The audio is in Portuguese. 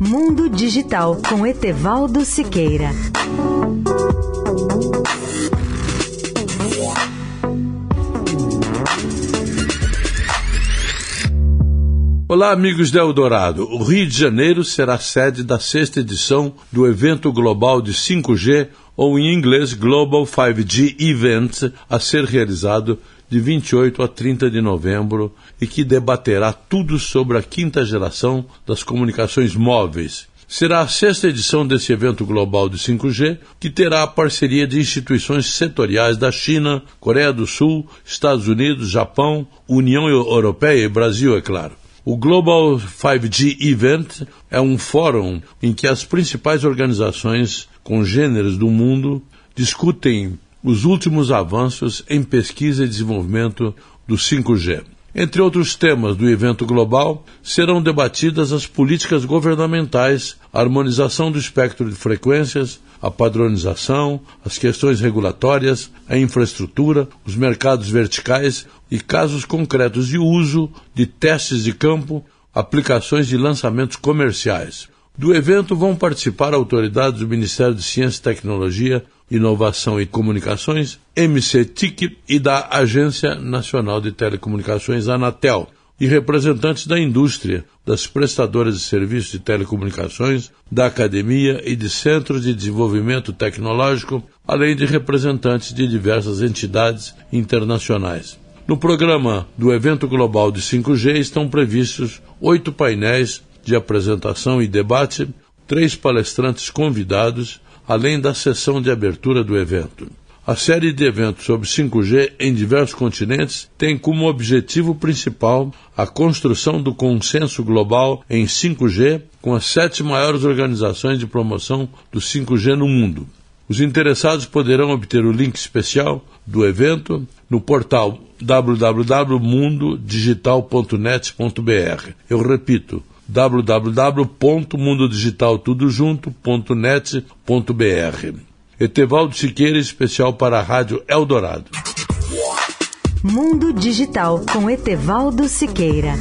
Mundo Digital com Etevaldo Siqueira. Olá, amigos da Eldorado. O Rio de Janeiro será sede da sexta edição do evento global de 5G, ou em inglês Global 5G Event, a ser realizado de 28 a 30 de novembro e que debaterá tudo sobre a quinta geração das comunicações móveis. Será a sexta edição desse evento global de 5G, que terá a parceria de instituições setoriais da China, Coreia do Sul, Estados Unidos, Japão, União Europeia e Brasil, é claro. O Global 5G Event é um fórum em que as principais organizações congêneres do mundo discutem os últimos avanços em pesquisa e desenvolvimento do 5G. Entre outros temas do evento global, serão debatidas as políticas governamentais, a harmonização do espectro de frequências, a padronização, as questões regulatórias, a infraestrutura, os mercados verticais e casos concretos de uso, de testes de campo, aplicações de lançamentos comerciais. Do evento vão participar autoridades do Ministério de Ciência e Tecnologia, Inovação e Comunicações, MCTIC e da Agência Nacional de Telecomunicações, Anatel, e representantes da indústria, das prestadoras de serviços de telecomunicações, da academia e de centros de desenvolvimento tecnológico, além de representantes de diversas entidades internacionais. No programa do evento global de 5G estão previstos oito painéis de apresentação e debate, três palestrantes convidados, além da sessão de abertura do evento. A série de eventos sobre 5G em diversos continentes tem como objetivo principal a construção do consenso global em 5G com as sete maiores organizações de promoção do 5G no mundo. Os interessados poderão obter o link especial do evento no portal www.mundodigital.net.br. Eu repito, www.mundodigitaltudojunto.net.br. Etevaldo Siqueira, especial para a Rádio Eldorado. Mundo Digital com Etevaldo Siqueira.